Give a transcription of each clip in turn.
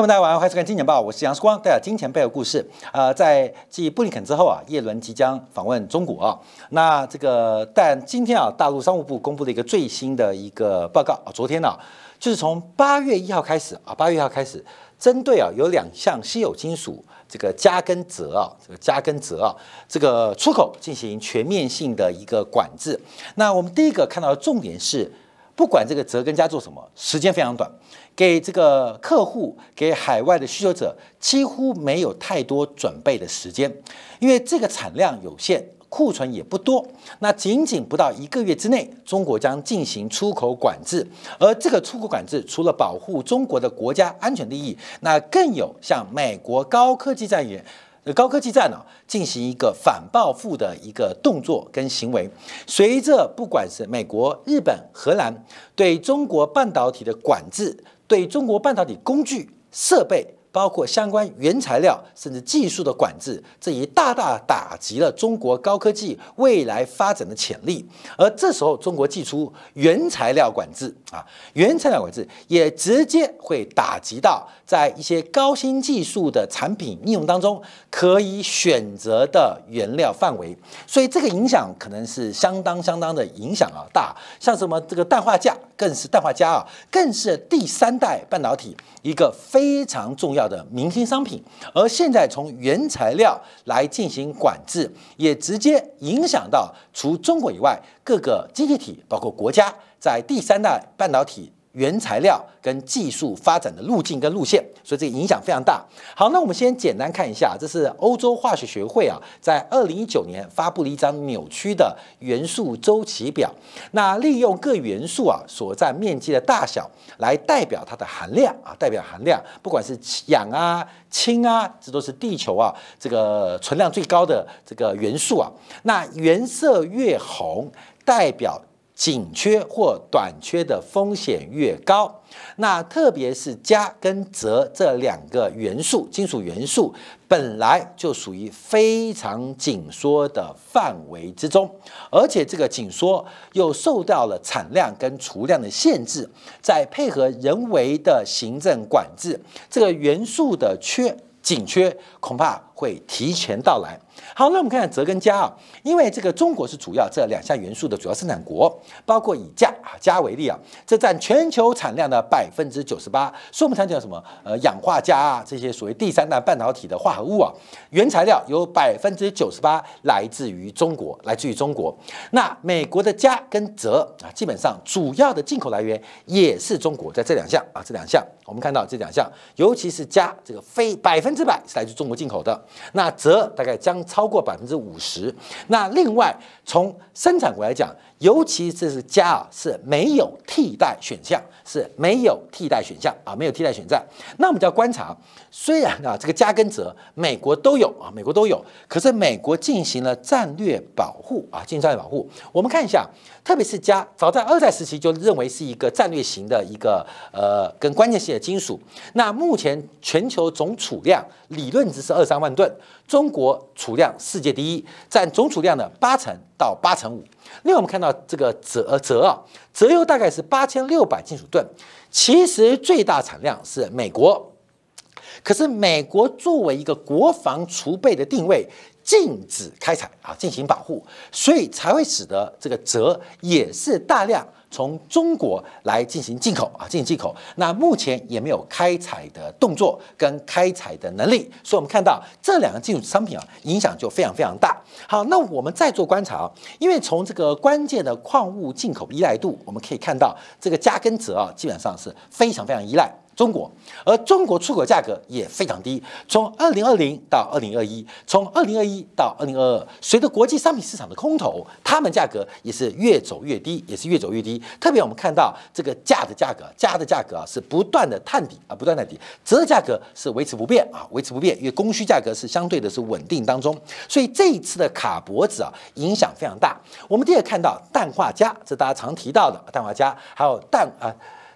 朋友们，大家晚上好，欢迎收看《金钱报》，我是杨世光，带来金钱背后故事。呃，在继布林肯之后啊，耶伦即将访问中国啊。那这个，但今天啊，大陆商务部公布了一个最新的一个报告啊，昨天呢，就是从八月一号开始啊，八月一号开始，针对啊有两项稀有金属这个加跟锗啊，这个加跟锗啊，这个出口进行全面性的一个管制。那我们第一个看到的重点是。不管这个泽根家做什么，时间非常短，给这个客户、给海外的需求者几乎没有太多准备的时间，因为这个产量有限，库存也不多。那仅仅不到一个月之内，中国将进行出口管制，而这个出口管制除了保护中国的国家安全利益，那更有向美国高科技战员。高科技战呢，进行一个反报复的一个动作跟行为。随着不管是美国、日本、荷兰对中国半导体的管制，对中国半导体工具设备。包括相关原材料甚至技术的管制，这也大大打击了中国高科技未来发展的潜力。而这时候，中国祭出原材料管制啊，原材料管制也直接会打击到在一些高新技术的产品应用当中可以选择的原料范围。所以这个影响可能是相当相当的影响啊大。像什么这个氮化镓，更是氮化镓啊，更是第三代半导体一个非常重要。的明星商品，而现在从原材料来进行管制，也直接影响到除中国以外各个经济体，包括国家在第三代半导体。原材料跟技术发展的路径跟路线，所以这个影响非常大。好，那我们先简单看一下，这是欧洲化学学会啊，在二零一九年发布了一张扭曲的元素周期表。那利用各元素啊所占面积的大小来代表它的含量啊，代表含量，不管是氧啊、氢啊，这都是地球啊这个存量最高的这个元素啊。那颜色越红，代表。紧缺或短缺的风险越高，那特别是镓跟锗这两个元素，金属元素本来就属于非常紧缩的范围之中，而且这个紧缩又受到了产量跟储量的限制，再配合人为的行政管制，这个元素的缺紧缺恐怕会提前到来。好，那我们看看锗跟镓啊，因为这个中国是主要这两项元素的主要生产国，包括以镓啊镓为例啊，这占全球产量的百分之九十八。所以我们常讲什么呃氧化镓啊这些所谓第三代半导体的化合物啊，原材料有百分之九十八来自于中国，来自于中国。那美国的镓跟锗啊，基本上主要的进口来源也是中国，在这两项啊这两项，我们看到这两项，尤其是镓这个非百分之百是来自中国进口的，那锗大概将超。超过百分之五十。那另外从生产国来讲，尤其这是镓啊，是没有替代选项，是没有替代选项啊，没有替代选项。那我们就要观察，虽然啊这个镓跟锗美国都有啊，美国都有，可是美国进行了战略保护啊，进行战略保护。我们看一下，特别是镓，早在二战时期就认为是一个战略型的一个呃跟关键性的金属。那目前全球总储量理论值是二三万吨，中国储量世界第一，占总储量的八成到八成五。另外，我们看到这个锗锗啊，锗油大概是八千六百金属吨，其实最大产量是美国，可是美国作为一个国防储备的定位，禁止开采啊，进行保护，所以才会使得这个锗也是大量。从中国来进行进口啊，进行进口。那目前也没有开采的动作跟开采的能力，所以我们看到这两个进口商品啊，影响就非常非常大。好，那我们再做观察啊，因为从这个关键的矿物进口依赖度，我们可以看到这个加根锗啊，基本上是非常非常依赖。中国，而中国出口价格也非常低。从二零二零到二零二一，从二零二一到二零二二，随着国际商品市场的空头，它们价格也是越走越低，也是越走越低。特别我们看到这个价的价格，价的价格啊是不断的探底啊，不断的底，锗的价格是维持不变啊，维持不变，因为供需价格是相对的是稳定当中。所以这一次的卡脖子啊，影响非常大。我们第二看到氮化镓，这大家常提到的氮化镓，还有氮啊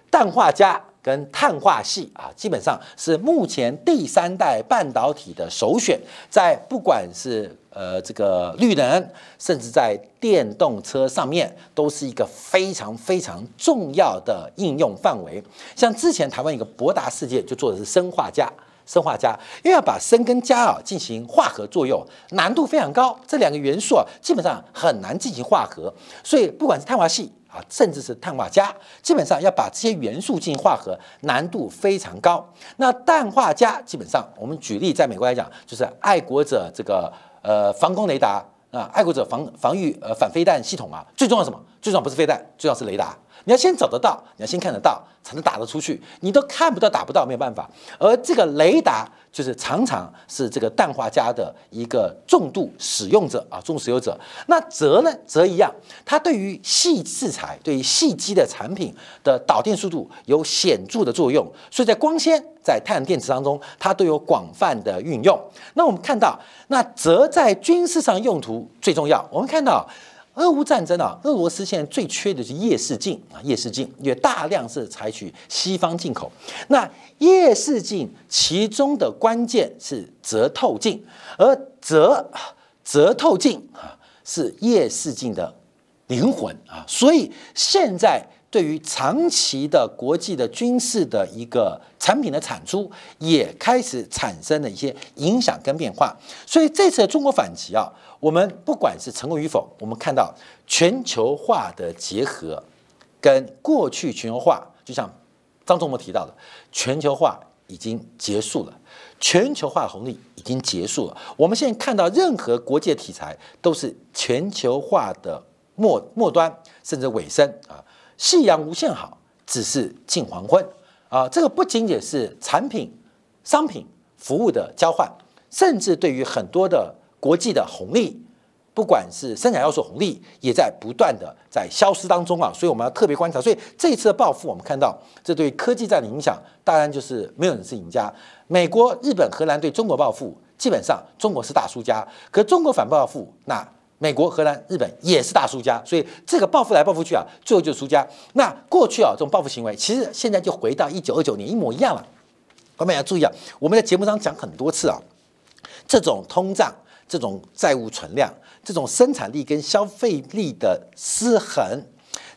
氮化镓。跟碳化系啊，基本上是目前第三代半导体的首选，在不管是呃这个绿能，甚至在电动车上面，都是一个非常非常重要的应用范围。像之前台湾一个博达世界就做的是砷化镓。砷化镓，因为要把砷跟镓啊进行化合作用，难度非常高。这两个元素啊，基本上很难进行化合，所以不管是碳化系啊，甚至是碳化镓，基本上要把这些元素进行化合，难度非常高。那氮化镓，基本上我们举例，在美国来讲，就是爱国者这个呃防空雷达啊，爱国者防防御呃反飞弹系统啊，最重要什么？最重要不是飞弹，最重要是雷达。你要先找得到，你要先看得到，才能打得出去。你都看不到、打不到，没有办法。而这个雷达就是常常是这个氮化镓的一个重度使用者啊，重度使用者。那锗呢，则一样，它对于细制材、对于细基的产品的导电速度有显著的作用。所以在光纤、在太阳电池当中，它都有广泛的运用。那我们看到，那锗在军事上用途最重要。我们看到。俄乌战争啊，俄罗斯现在最缺的是夜视镜啊，夜视镜也大量是采取西方进口。那夜视镜其中的关键是折透镜，而折折透镜啊是夜视镜的灵魂啊，所以现在。对于长期的国际的军事的一个产品的产出，也开始产生了一些影响跟变化。所以这次的中国反击啊，我们不管是成功与否，我们看到全球化的结合跟过去全球化，就像张忠谋提到的，全球化已经结束了，全球化红利已经结束了。我们现在看到任何国际题材都是全球化的末末端，甚至尾声啊。夕阳无限好，只是近黄昏啊！这个不仅仅是产品、商品、服务的交换，甚至对于很多的国际的红利，不管是生产要素红利，也在不断的在消失当中啊！所以我们要特别观察。所以这一次的报复，我们看到这对科技战的影响，当然就是没有人是赢家。美国、日本、荷兰对中国报复，基本上中国是大输家，可中国反报复那。美国、荷兰、日本也是大输家，所以这个报复来报复去啊，最后就是输家。那过去啊，这种报复行为，其实现在就回到一九二九年一模一样了。各位要注意啊，我们在节目上讲很多次啊，这种通胀、这种债务存量、这种生产力跟消费力的失衡，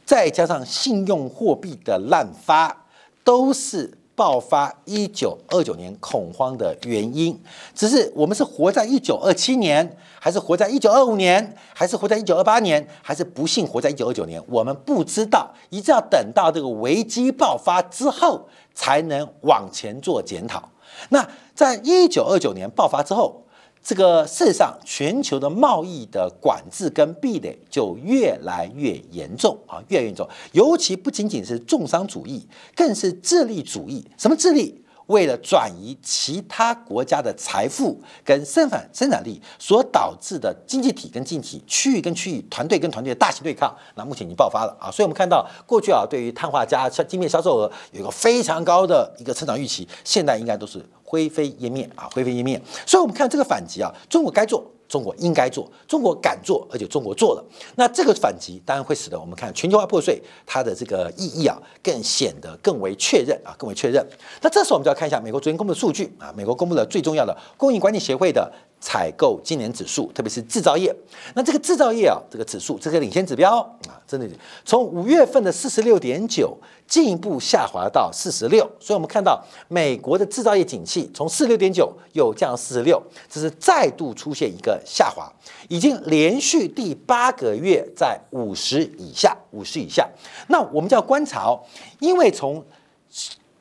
再加上信用货币的滥发，都是。爆发一九二九年恐慌的原因，只是我们是活在一九二七年，还是活在一九二五年，还是活在一九二八年，还是不幸活在一九二九年？我们不知道，一直要等到这个危机爆发之后，才能往前做检讨。那在一九二九年爆发之后。这个事实上，全球的贸易的管制跟壁垒就越来越严重啊，越来越严重。尤其不仅仅是重商主义，更是智利主义。什么智利？为了转移其他国家的财富跟生产生产力所导致的经济体跟经济体、区域跟区域、团队跟团队的大型对抗，那目前已经爆发了啊！所以我们看到过去啊，对于碳化镓、晶片销售额有一个非常高的一个成长预期，现在应该都是灰飞烟灭啊，灰飞烟灭。所以我们看这个反击啊，中国该做。中国应该做，中国敢做，而且中国做了，那这个反击当然会使得我们看全球化破碎它的这个意义啊，更显得更为确认啊，更为确认。那这时候我们就要看一下美国昨天公布的数据啊，美国公布了最重要的供应管理协会的。采购今年指数，特别是制造业，那这个制造业啊，这个指数这个领先指标啊，真的从五月份的四十六点九进一步下滑到四十六，所以我们看到美国的制造业景气从四十六点九又降四十六，这是再度出现一个下滑，已经连续第八个月在五十以下，五十以下。那我们就要观察哦，因为从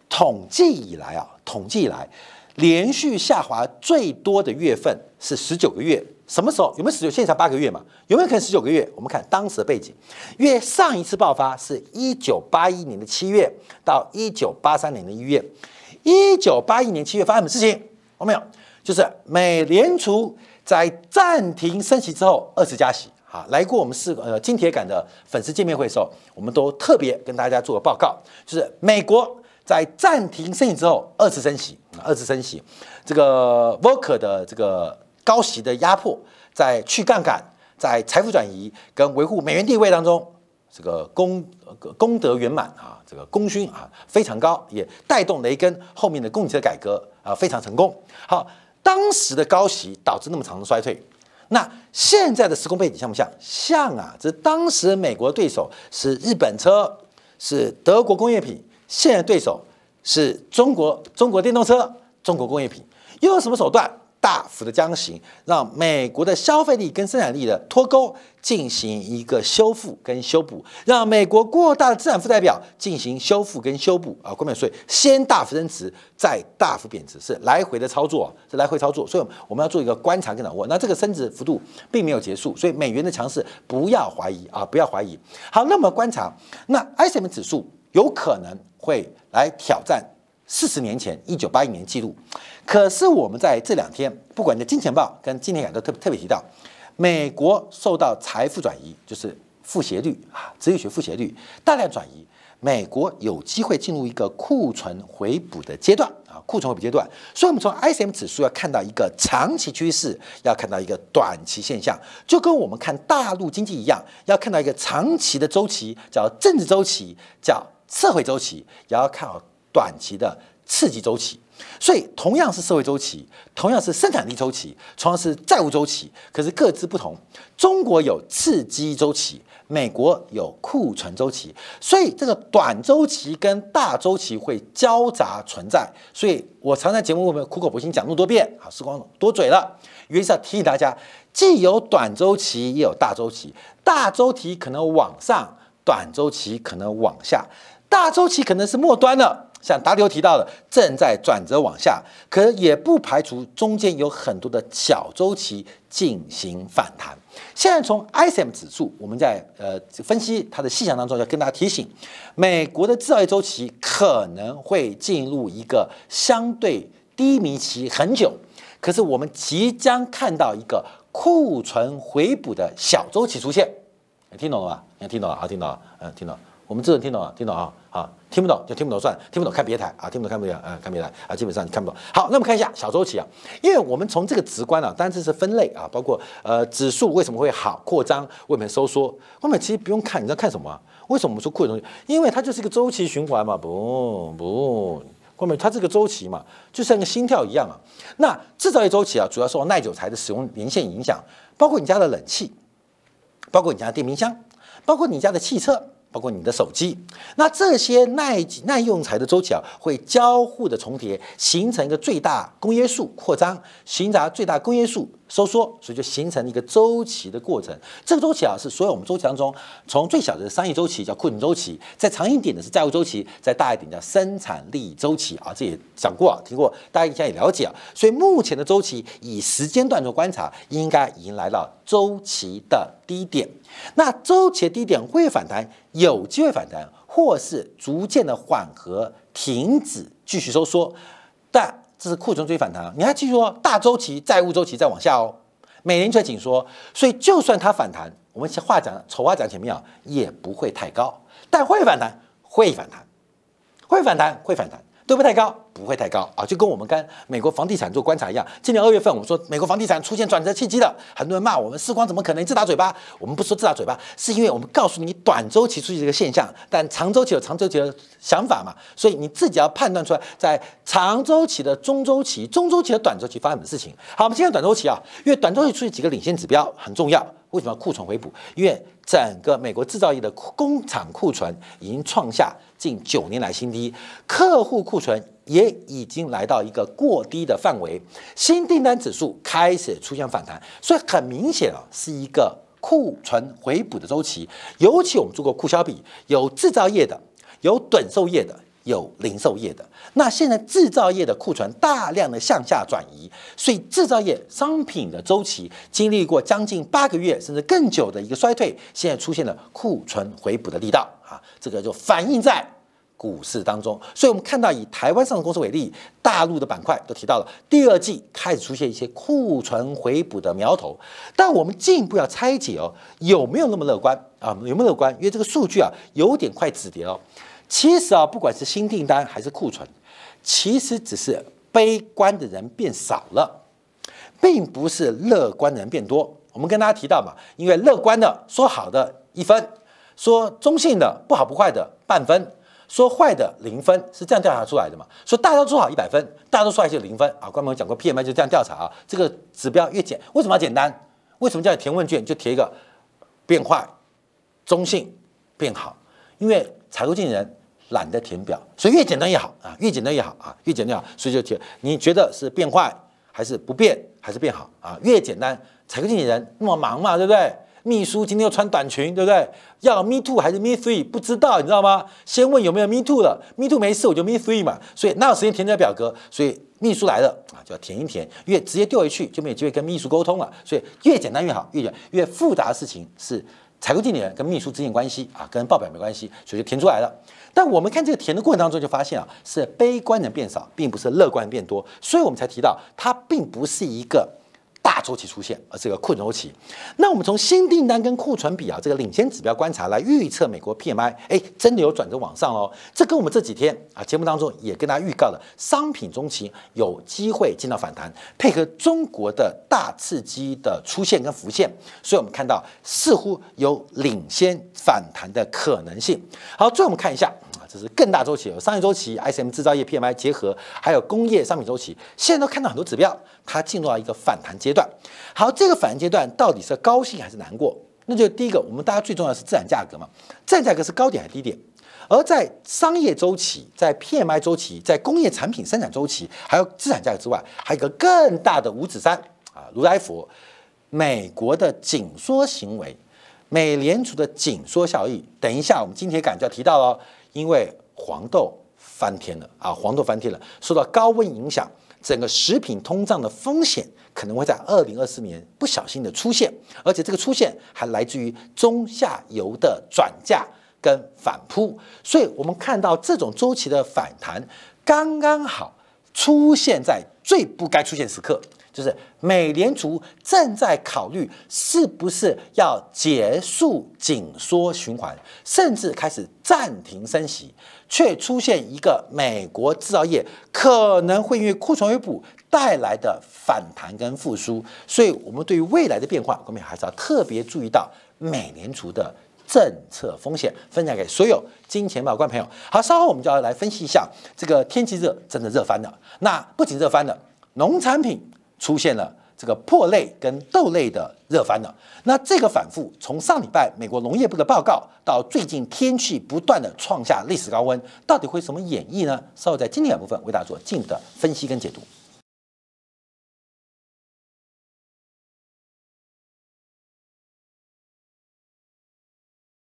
统计以来啊，统计以来。连续下滑最多的月份是十九个月，什么时候？有没有十九？现在才八个月嘛？有没有可能十九个月？我们看当时的背景，因为上一次爆发是一九八一年的七月到一九八三年的一月。一九八一年七月发生什么事情？有没有？就是美联储在暂停升息之后二次加息。好，来过我们四个呃金铁杆的粉丝见面会的时候，我们都特别跟大家做个报告，就是美国。在暂停升息之后，二次升息二次升息，这个 Volcker 的这个高息的压迫，在去杠杆、在财富转移跟维护美元地位当中，这个功功德圆满啊，这个功勋啊非常高，也带动雷根后面的供给侧改革啊非常成功。好，当时的高息导致那么长的衰退，那现在的时空背景像不像？像啊！这当时美国对手是日本车，是德国工业品，现在对手是中国中国电动车，中国工业品，又有什么手段？大幅的降息，让美国的消费力跟生产力的脱钩进行一个修复跟修补，让美国过大的资产负债表进行修复跟修补啊，关键税先大幅增值，再大幅贬值，是来回的操作，是来回操作，所以我们要做一个观察跟掌握。那这个升值幅度并没有结束，所以美元的强势不要怀疑啊，不要怀疑。好，那么观察，那 ISM 指数有可能会来挑战。四十年前，一九八一年记录。可是我们在这两天，不管在《金钱报》跟《今天感》都特特别提到，美国受到财富转移，就是负斜率啊，直率学负斜率大量转移，美国有机会进入一个库存回补的阶段啊，库存回补阶段。所以，我们从 ISM 指数要看到一个长期趋势，要看到一个短期现象，就跟我们看大陆经济一样，要看到一个长期的周期，叫政治周期，叫社会周期，也要看好。短期的刺激周期，所以同样是社会周期，同样是生产力周期，同样是债务周期，可是各自不同。中国有刺激周期，美国有库存周期，所以这个短周期跟大周期会交杂存在。所以我常在节目里面苦口婆心讲那么多遍，好，时光多嘴了，原因是要提醒大家，既有短周期，也有大周期，大周期可能往上，短周期可能往下，大周期可能是末端了。像达流提到的，正在转折往下，可也不排除中间有很多的小周期进行反弹。现在从 ISM 指数，我们在呃分析它的细项当中，要跟大家提醒，美国的制造业周期可能会进入一个相对低迷期很久，可是我们即将看到一个库存回补的小周期出现。听懂了吧？你听懂了？好，听懂了。嗯，听懂。我们这人听懂了，听懂啊？好，听不懂就听不懂算了，听不懂看别台啊，听不懂看不了，呃，看别台啊，基本上你看不懂。好，那我们看一下小周期啊，因为我们从这个直观啊，当然这是分类啊，包括呃指数为什么会好扩张，为什么收缩，后面其实不用看，你知道看什么？为什么我们说库存？因为它就是一个周期循环嘛，不不，后面它这个周期嘛，就像个心跳一样啊。那制造业周期啊，主要受耐久材的使用年限影响，包括你家的冷气，包括你家的电冰箱，包括你家的汽车。包括你的手机，那这些耐耐用材的周期啊，会交互的重叠，形成一个最大公约数扩张，形成最大公约数收缩，所以就形成一个周期的过程。这个周期啊，是所有我们周期当中，从最小的商业周期叫库存周期，再长一点的是债务周期，再大一点叫生产力周期啊。这也讲过啊，听过，大家应该也了解啊。所以目前的周期以时间段做观察，应该迎来了周期的低点。那周期的低点会反弹，有机会反弹，或是逐渐的缓和、停止、继续收缩，但这是库存追反弹。你还记住哦，大周期债务周期在往下哦，美联储紧缩，所以就算它反弹，我们话讲丑话讲前面啊，也不会太高，但会反弹，会反弹，会反弹，会反弹。都不太高？不会太高啊，就跟我们跟美国房地产做观察一样。今年二月份，我们说美国房地产出现转折契机了，很多人骂我们时光怎么可能自打嘴巴？我们不说自打嘴巴，是因为我们告诉你短周期出现这个现象，但长周期有长周期的想法嘛，所以你自己要判断出来，在长周期的中周期、中周期的短周期发生的事情。好，我们先看短周期啊，因为短周期出现几个领先指标很重要。为什么要库存回补？因为整个美国制造业的工厂库存已经创下近九年来新低，客户库存也已经来到一个过低的范围，新订单指数开始出现反弹，所以很明显啊，是一个库存回补的周期。尤其我们做过库销比，有制造业的，有短售业的。有零售业的，那现在制造业的库存大量的向下转移，所以制造业商品的周期经历过将近八个月甚至更久的一个衰退，现在出现了库存回补的力道啊，这个就反映在股市当中。所以我们看到以台湾上市公司为例，大陆的板块都提到了第二季开始出现一些库存回补的苗头，但我们进一步要拆解哦，有没有那么乐观啊？有没有乐观？因为这个数据啊有点快止跌了。其实啊，不管是新订单还是库存，其实只是悲观的人变少了，并不是乐观的人变多。我们跟大家提到嘛，因为乐观的说好的一分，说中性的不好不坏的半分，说坏的零分，是这样调查出来的嘛？说大家都做好一百分，大家都说坏就零分啊。官方讲过 PMI 就这样调查啊，这个指标越简，为什么要简单？为什么叫填问卷就填一个变坏、中性、变好？因为采购经理人懒得填表，所以越简单越好啊，越简单越好啊，越简单越好，所以就填。你觉得是变坏还是不变还是变好啊？越简单，采购经理人那么忙嘛，对不对？秘书今天又穿短裙，对不对？要 me too 还是 me three？不知道，你知道吗？先问有没有 me too 了，me too 没事我就 me three 嘛。所以哪有时间填这个表格？所以秘书来了啊，就要填一填，越直接丢回去就没有机会跟秘书沟通了。所以越简单越好，越简越复杂的事情是采购经理人跟秘书之间关系啊，跟报表没关系，所以就填出来了。但我们看这个填的过程当中，就发现啊，是悲观人变少，并不是乐观变多，所以我们才提到它并不是一个。大周期出现，而这个库存周期，那我们从新订单跟库存比啊这个领先指标观察来预测美国 PMI，哎，真的有转折往上哦。这跟我们这几天啊节目当中也跟大家预告了商品中期有机会见到反弹，配合中国的大刺激的出现跟浮现，所以我们看到似乎有领先反弹的可能性。好，最后我们看一下。是更大周期，有商业周期、ISM 制造业 PMI 结合，还有工业商品周期。现在都看到很多指标，它进入到一个反弹阶段。好，这个反弹阶段到底是高兴还是难过？那就第一个，我们大家最重要的是自然价格嘛，自然价格是高点还是低点？而在商业周期、在 PMI 周期、在工业产品生产周期，还有资产价格之外，还有一个更大的五指山啊，如来佛，美国的紧缩行为，美联储的紧缩效益。等一下，我们今天感就要提到了。因为黄豆翻天了啊，黄豆翻天了，受到高温影响，整个食品通胀的风险可能会在二零二四年不小心的出现，而且这个出现还来自于中下游的转嫁跟反扑，所以我们看到这种周期的反弹刚刚好出现在最不该出现时刻。就是美联储正在考虑是不是要结束紧缩循环，甚至开始暂停升息，却出现一个美国制造业可能会因为库存回补带来的反弹跟复苏，所以我们对于未来的变化，我们还是要特别注意到美联储的政策风险，分享给所有金钱宝观朋友。好，稍后我们就要来分析一下这个天气热真的热翻了，那不仅热翻了，农产品。出现了这个破类跟豆类的热翻了，那这个反复从上礼拜美国农业部的报告到最近天气不断的创下历史高温，到底会什么演绎呢？稍后在今天的部分为大家做进一步的分析跟解读。